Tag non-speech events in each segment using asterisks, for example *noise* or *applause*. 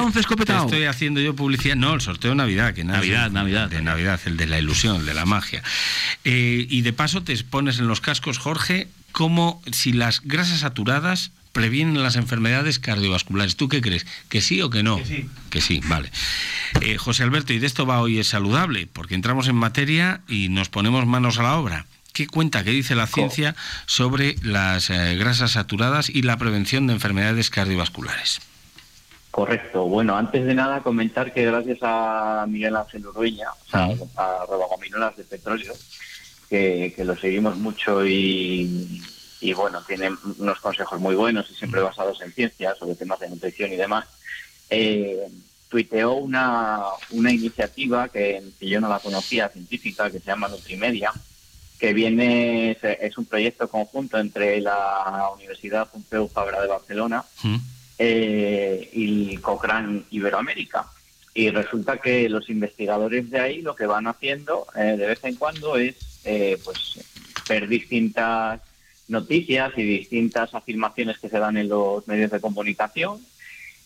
11 escopetado? Estoy haciendo yo publicidad. No, el sorteo de Navidad. Que Navidad, Navidad. De Navidad, el de la ilusión, el de la magia. Eh, y de paso te pones en los cascos, Jorge, como si las grasas saturadas previenen las enfermedades cardiovasculares. ¿Tú qué crees? ¿Que sí o que no? Que sí. Que sí, vale. Eh, José Alberto, y de esto va hoy es saludable, porque entramos en materia y nos ponemos manos a la obra. ¿Qué cuenta, qué dice la ciencia sobre las eh, grasas saturadas y la prevención de enfermedades cardiovasculares? Correcto. Bueno, antes de nada comentar que gracias a Miguel Ángel Urueña, o sea, a Robagominolas de Petróleo, que, que lo seguimos mucho y, y bueno, tiene unos consejos muy buenos y siempre basados en ciencia sobre temas de nutrición y demás. Eh, tuiteó una, una iniciativa que, que, yo no la conocía, científica, que se llama Nutrimedia, que viene, es, es un proyecto conjunto entre la Universidad Pompeu Fabra de Barcelona ¿Mm? Eh, y Cochrane Iberoamérica. Y resulta que los investigadores de ahí lo que van haciendo eh, de vez en cuando es eh, pues ver distintas noticias y distintas afirmaciones que se dan en los medios de comunicación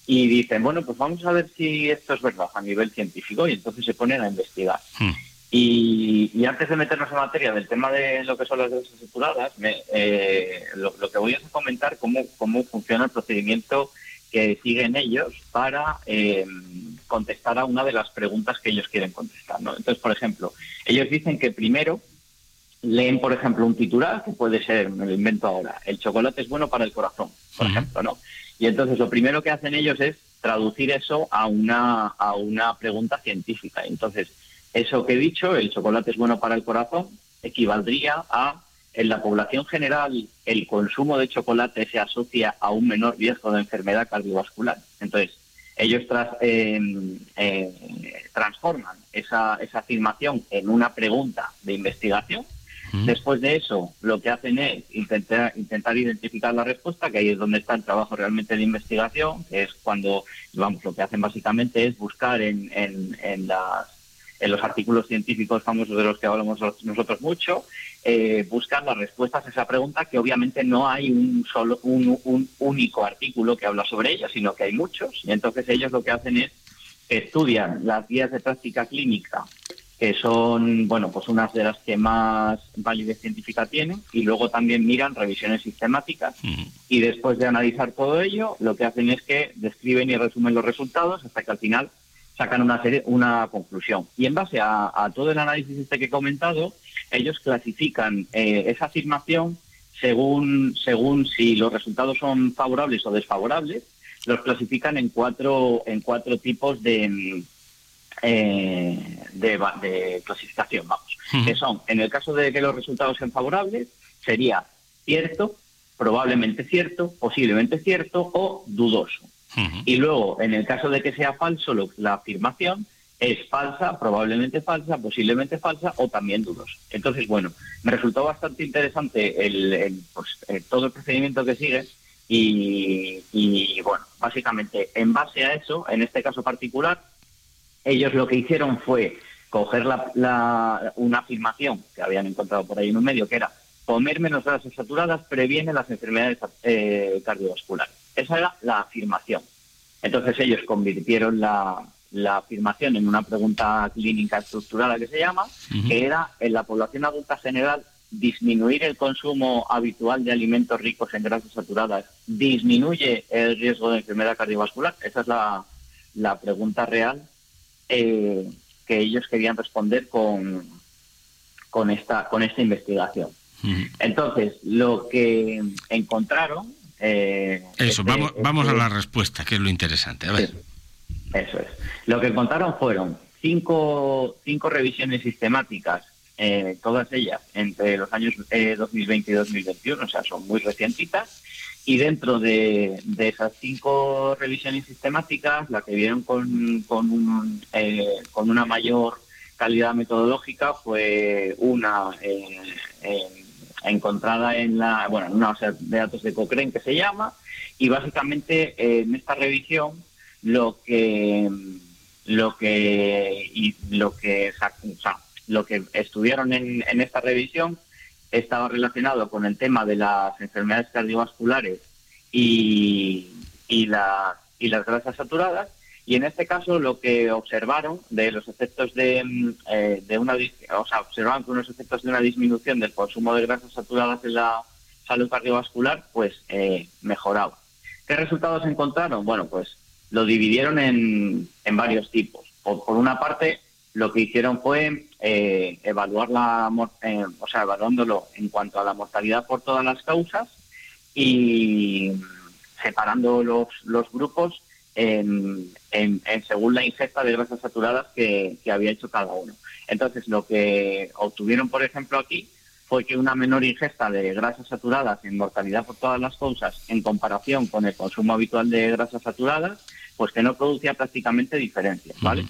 y dicen, bueno, pues vamos a ver si esto es verdad a nivel científico y entonces se ponen a investigar. Hmm. Y, y antes de meternos en materia del tema de lo que son las saturadas, me, eh, lo, lo, que voy a comentar cómo, cómo funciona el procedimiento que siguen ellos para eh, contestar a una de las preguntas que ellos quieren contestar. ¿no? Entonces, por ejemplo, ellos dicen que primero leen, por ejemplo, un titular, que puede ser, me lo invento ahora, el chocolate es bueno para el corazón, por uh -huh. ejemplo, ¿no? Y entonces lo primero que hacen ellos es traducir eso a una, a una pregunta científica. Entonces, eso que he dicho, el chocolate es bueno para el corazón, equivaldría a, en la población general, el consumo de chocolate se asocia a un menor riesgo de enfermedad cardiovascular. Entonces, ellos tras, eh, eh, transforman esa, esa afirmación en una pregunta de investigación Después de eso, lo que hacen es intentar, intentar identificar la respuesta, que ahí es donde está el trabajo realmente de investigación, que es cuando, vamos, lo que hacen básicamente es buscar en, en, en, las, en los artículos científicos famosos de los que hablamos nosotros mucho, eh, buscar las respuestas a esa pregunta, que obviamente no hay un solo, un, un único artículo que habla sobre ella, sino que hay muchos, y entonces ellos lo que hacen es estudian las guías de práctica clínica que son, bueno, pues unas de las que más validez científica tienen, y luego también miran revisiones sistemáticas, y después de analizar todo ello, lo que hacen es que describen y resumen los resultados hasta que al final sacan una serie, una conclusión. Y en base a, a todo el análisis este que he comentado, ellos clasifican eh, esa afirmación según, según si los resultados son favorables o desfavorables, los clasifican en cuatro, en cuatro tipos de eh, de, de, clasificación, vamos, uh -huh. que son, en el caso de que los resultados sean favorables, sería cierto, probablemente cierto, posiblemente cierto o dudoso. Y luego, en el caso de que sea falso lo, la afirmación, es falsa, probablemente falsa, posiblemente falsa o también dudoso. Entonces, bueno, me resultó bastante interesante el, el, pues, eh, todo el procedimiento que sigue y, y, bueno, básicamente en base a eso, en este caso particular, ellos lo que hicieron fue coger la, la, una afirmación que habían encontrado por ahí en un medio, que era comer menos grasas saturadas previene las enfermedades eh, cardiovasculares. Esa era la afirmación. Entonces ellos convirtieron la, la, afirmación en una pregunta clínica estructurada que se llama, uh -huh. que era en la población adulta general disminuir el consumo habitual de alimentos ricos en grasas saturadas disminuye el riesgo de enfermedad cardiovascular. Esa es la, la pregunta real eh, que ellos querían responder con, con, esta, con esta investigación. Uh -huh. Entonces, lo que encontraron... Eh, Eso, este, vamos, vamos este, a la respuesta, que es lo interesante. A ver. Eso es. Lo que encontraron fueron cinco, cinco revisiones sistemáticas, eh, todas ellas entre los años 2020 y 2021, o sea, son muy recientitas, y dentro de, de, esas cinco revisiones sistemáticas, la que vieron con, con, un, eh, con una mayor calidad metodológica fue una eh, eh, encontrada en la bueno en una base de datos de Cochrane que se llama y básicamente en esta revisión lo que lo que y lo que lo que estudiaron en, en esta revisión estaba relacionado con el tema de las enfermedades cardiovasculares y, y, y las grasas saturadas Y en este caso lo que observaron de los efectos de, mm, eh, de una, o sea, observaron que unos efectos de una disminución del consumo de grasas saturadas en la salud cardiovascular, pues eh, mejoraba. ¿Qué resultados encontraron? Bueno, pues lo dividieron en, en varios tipos. Por, por, una parte, lo que hicieron fue eh, evaluar la, eh, o sea, evaluándolo en cuanto a la mortalidad por todas las causas y separando los, los grupos en, según la ingesta de grasas saturadas que, había hecho cada uno. Entonces, lo que obtuvieron, por ejemplo, aquí fue que una menor ingesta de grasas saturadas en mortalidad por todas las causas en comparación con el consumo habitual de grasas saturadas, pues que no producía prácticamente diferencias, ¿vale?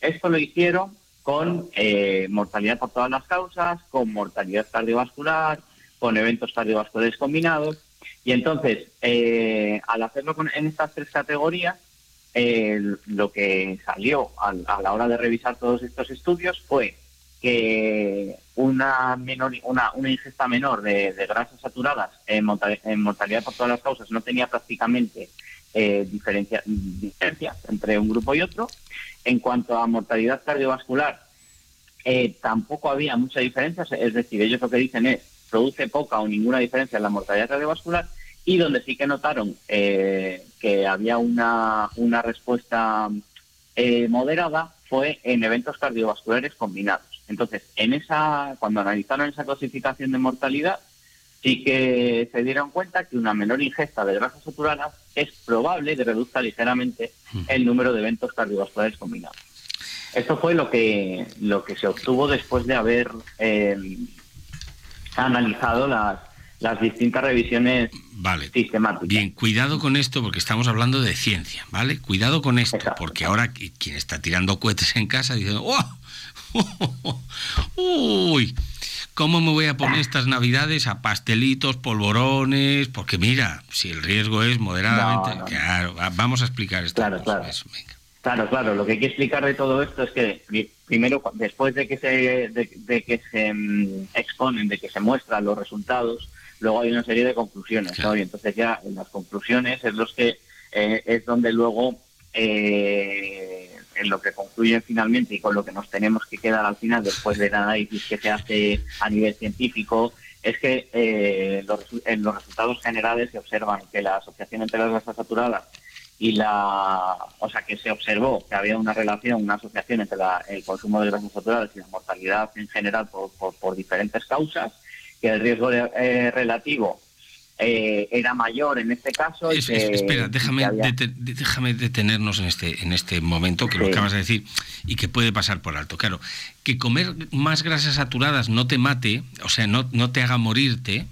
esto lo hicieron con eh, mortalidad por todas las causas, con mortalidad cardiovascular, con eventos cardiovasculares combinados y entonces, eh, al hacerlo en estas tres categorías, lo que salió a, la hora de revisar todos estos estudios fue que una, menor, una, una ingesta menor de, grasas saturadas en, mortalidad por todas las causas no tenía prácticamente eh, diferencia, diferencia entre un grupo y otro. En cuanto a mortalidad cardiovascular, eh, tampoco había mucha diferencia, es decir, ellos lo que dicen es produce poca o ninguna diferencia en la mortalidad cardiovascular y donde sí que notaron eh, que había una, una respuesta eh, moderada fue en eventos cardiovasculares combinados. Entonces, en esa, cuando analizaron esa clasificación de mortalidad, sí que se dieron cuenta que una menor ingesta de grasas saturadas es probable que reduzca ligeramente hmm. el número de eventos cardiovasculares combinados. Esto fue lo que, lo que se obtuvo después de haber eh, analizado las, las distintas revisiones vale. sistemáticas. Bien, cuidado con esto porque estamos hablando de ciencia, ¿vale? Cuidado con esto, porque ahora quien está tirando cohetes en casa dice, ¡oh! *laughs* ¡Uy! ¿Cómo me voy a poner estas navidades a pastelitos, polvorones? Porque mira, si el riesgo es moderadamente... Claro, vamos a explicar esto. Claro, claro. Claro, claro. Lo que hay que explicar de todo esto es que primero, después de que se, de, que se mm, exponen, de que se muestran los resultados, luego hay una serie de conclusiones, Y entonces ya en las conclusiones es los que eh, es donde luego eh, en lo que concluyen finalmente y con lo que nos tenemos que quedar al final después del análisis que se hace a nivel científico es que eh, en los resultados generales se observan que la asociación entre las grasas saturadas y la, o sea, que se observó que había una relación, una asociación entre el consumo de grasas saturadas y la mortalidad en general por, por, diferentes causas, que el riesgo eh, relativo eh, era mayor en este caso. espera, déjame, déjame detenernos en este, en este momento que lo acabas de decir y que puede pasar por alto. Claro, que comer más grasas saturadas no te mate, o sea, no, no te haga morirte,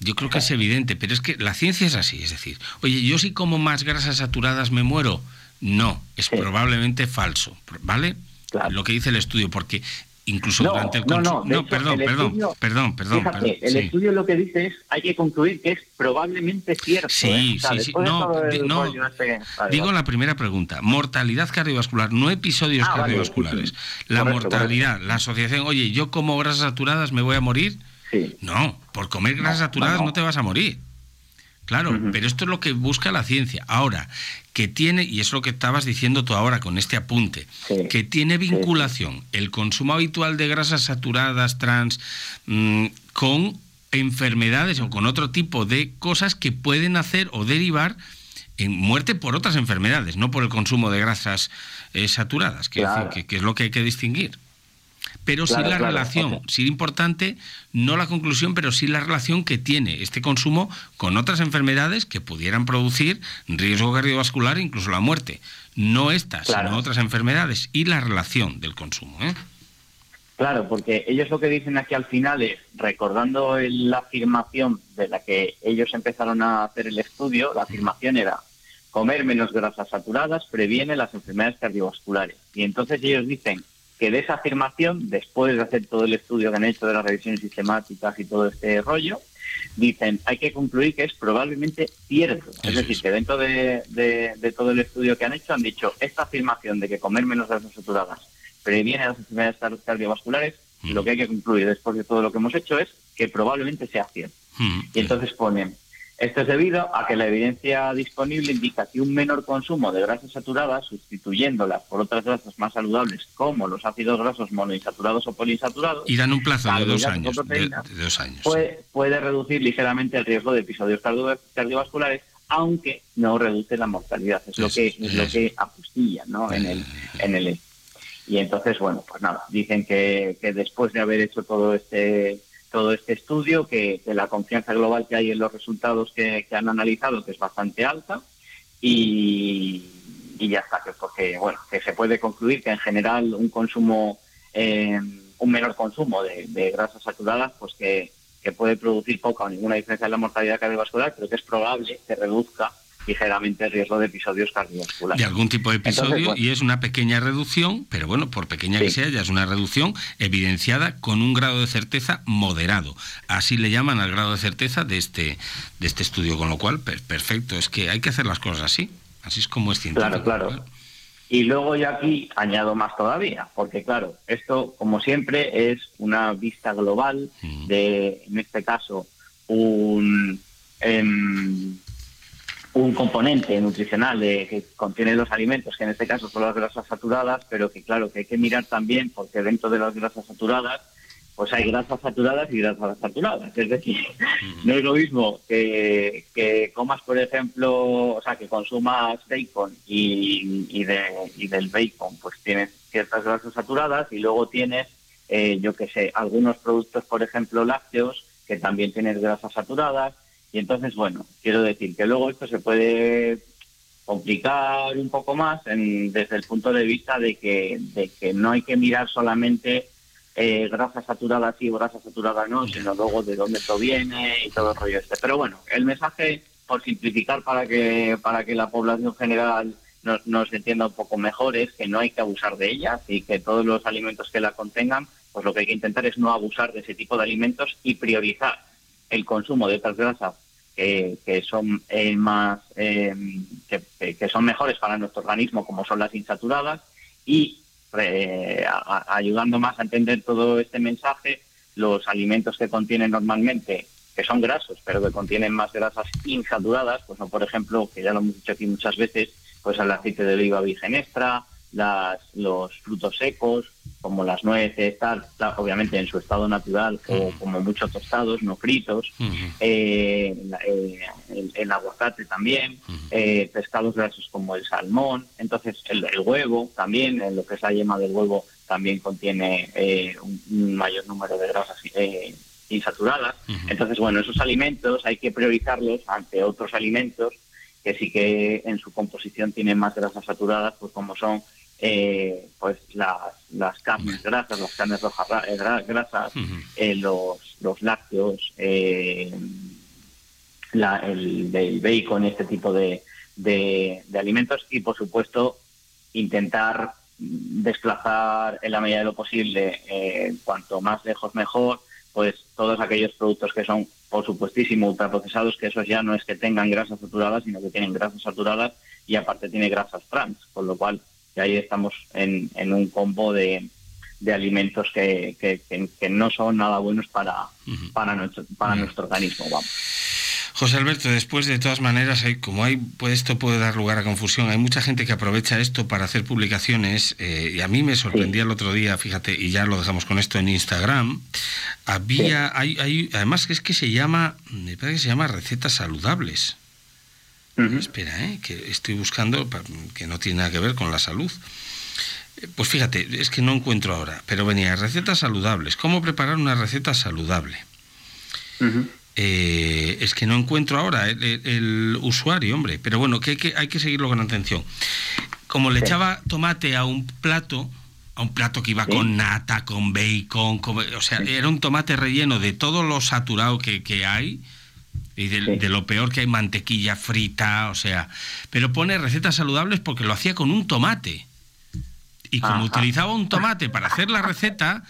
yo creo que es evidente, pero es que la ciencia es así, es decir, oye, yo si como más grasas saturadas me muero, no, es probablemente falso, ¿vale? Lo que dice el estudio, porque incluso durante el consumo... No, perdón, perdón, perdón, perdón, el estudio lo que dice es, hay que concluir que es probablemente cierto. Sí, ¿eh? sí, sí. No, este digo la primera pregunta. Mortalidad cardiovascular, no episodios ah, cardiovasculares. La mortalidad, la asociación, oye, yo como grasas saturadas me voy a morir no, por comer grasas saturadas no. te vas a morir. Claro, pero esto es lo que busca la ciencia. Ahora, que tiene, y es lo que estabas diciendo tú ahora con este apunte, que tiene vinculación el consumo habitual de grasas saturadas trans mm, con enfermedades o con otro tipo de cosas que pueden hacer o derivar en muerte por otras enfermedades, no por el consumo de grasas eh, saturadas, que, que es lo que hay que distinguir pero sí la relación, sí importante, no la conclusión, pero sí la relación que tiene este consumo con otras enfermedades que pudieran producir riesgo cardiovascular e incluso la muerte. No estas, sino otras enfermedades y la relación del consumo. ¿eh? Claro, porque ellos lo que dicen aquí al final es, recordando la afirmación de la que ellos empezaron a hacer el estudio, la afirmación era, comer menos grasas saturadas previene las enfermedades cardiovasculares. Y entonces ellos dicen, que de esa afirmación, después de hacer todo el estudio que han hecho de las revisiones sistemáticas y todo este rollo, dicen, hay que concluir que es probablemente cierto. Es decir, que dentro de, todo el estudio que han hecho han dicho, esta afirmación de que comer menos grasas saturadas previene las enfermedades cardiovasculares, mm. lo que hay que concluir después de todo lo que hemos hecho es que probablemente sea cierto. Mm. Y entonces ponen, Esto es debido a que la evidencia disponible indica que un menor consumo de grasas saturadas, sustituyéndolas por otras grasas más saludables como los ácidos grasos monoinsaturados o poliinsaturados, y dan un plazo de dos años, de, dos años. Puede, puede, reducir ligeramente el riesgo de episodios cardiovasculares, aunque no reduce la mortalidad. Es, lo que es lo que apostilla, ¿no? En el en el y entonces bueno pues nada dicen que, que después de haber hecho todo este todo este estudio, que, la confianza global que hay en los resultados que, han analizado, que es bastante alta, y, ya está, que porque bueno, que se puede concluir que en general un consumo, eh, un menor consumo de, de, grasas saturadas, pues que, que puede producir poca o ninguna diferencia en la mortalidad cardiovascular, pero que es probable que reduzca ligeramente el riesgo de episodios cardiovasculares. De algún tipo de episodio y es una pequeña reducción, pero bueno, por pequeña que sea, ya es una reducción evidenciada con un grado de certeza moderado. Así le llaman al grado de certeza de este, de este estudio, con lo cual, perfecto, es que hay que hacer las cosas así, así es como es científico. Claro, claro. Y luego yo aquí añado más todavía, porque claro, esto como siempre es una vista global de, en este caso, un... Em, un componente nutricional de, que contiene los alimentos, que en este caso son las grasas saturadas, pero que claro que hay que mirar también porque dentro de las grasas saturadas pues hay grasas saturadas y grasas saturadas. Es decir, no es lo mismo que, que comas, por ejemplo, o sea, que consumas bacon y, y, de, y del bacon, pues tienes ciertas grasas saturadas y luego tienes, eh, yo que sé, algunos productos, por ejemplo, lácteos, que también tienen grasas saturadas y entonces, bueno, quiero decir que luego esto se puede complicar un poco más desde el punto de vista de que, de que no hay que mirar solamente eh, grasas saturadas sí o grasas saturadas no, sino luego de dónde proviene y todo el rollo este. Pero bueno, el mensaje, por simplificar para que, para que la población general nos, nos entienda un poco mejor, es que no hay que abusar de ellas y que todos los alimentos que la contengan, pues lo que hay que intentar es no abusar de ese tipo de alimentos y priorizar el consumo de estas grasas que son eh, más eh, que, son mejores para nuestro organismo como son las insaturadas y eh, ayudando más a entender todo este mensaje los alimentos que contienen normalmente que son grasos pero que contienen más grasas insaturadas pues no por ejemplo que ya lo hemos dicho aquí muchas veces pues el aceite de oliva virgen extra las, los frutos secos, como las nueces, tal, obviamente en su estado natural, o como muchos tostados, no fritos, eh, eh, el, aguacate también, eh, pescados grasos como el salmón, entonces el, huevo también, en lo que es la yema del huevo, también contiene un, mayor número de grasas insaturadas. Entonces, bueno, esos alimentos hay que priorizarlos ante otros alimentos que sí que en su composición tienen más grasas saturadas, pues como son eh, pues las, las carnes grasas, las carnes rojas eh, grasas, eh, los, los lácteos, eh, la, el, el, bacon, este tipo de, de, alimentos y por supuesto intentar desplazar en la medida de lo posible, cuanto más lejos mejor, pues todos aquellos productos que son por supuestísimo ultraprocesados, que esos ya no es que tengan grasas saturadas, sino que tienen grasas saturadas y aparte tiene grasas trans, con lo cual y ahí estamos en, en un combo de, de alimentos que, que, no son nada buenos para, para, nuestro, para nuestro organismo. Vamos. José Alberto, después de todas maneras, hay, como hay, pues esto puede dar lugar a confusión, hay mucha gente que aprovecha esto para hacer publicaciones eh, y a mí me sorprendía el otro día, fíjate, y ya lo dejamos con esto en Instagram, había, hay, hay, además es que se llama, me parece que se llama recetas saludables. Espera, ¿eh? que estoy buscando, que no tiene nada que ver con la salud. Eh, pues fíjate, es que no encuentro ahora, pero venía recetas saludables. ¿Cómo preparar una receta saludable? Eh, es que no encuentro ahora el, usuario, hombre. Pero bueno, que hay, que hay que seguirlo con atención. Como le echaba tomate a un plato, a un plato que iba con nata, con bacon, o sea, era un tomate relleno de todo lo saturado que, que hay y de, lo peor que hay mantequilla frita, o sea, pero pone recetas saludables porque lo hacía con un tomate. Y como utilizaba un tomate para hacer la receta,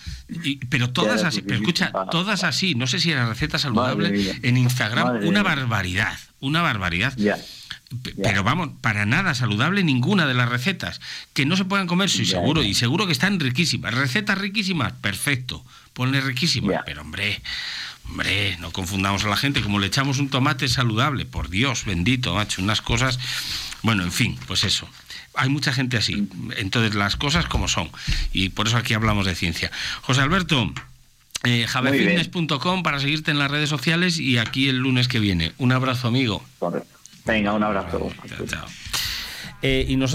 pero todas así, pero escucha, todas así, no sé si era receta saludable en Instagram, una barbaridad, una barbaridad. Pero vamos, para nada saludable ninguna de las recetas. Que no se puedan comer, sí, seguro, y seguro que están riquísimas. Recetas riquísimas, perfecto. Ponle riquísimas, pero hombre, Hombre, no confundamos a la gente, como le echamos un tomate saludable, por Dios bendito, macho, unas cosas... Bueno, en fin, pues eso. Hay mucha gente así. Entonces, las cosas como son. Y por eso aquí hablamos de ciencia. José Alberto, eh, javefitness.com para seguirte en las redes sociales y aquí el lunes que viene. Un abrazo, amigo. Venga, un abrazo. Chao, chao. Eh, y nosotros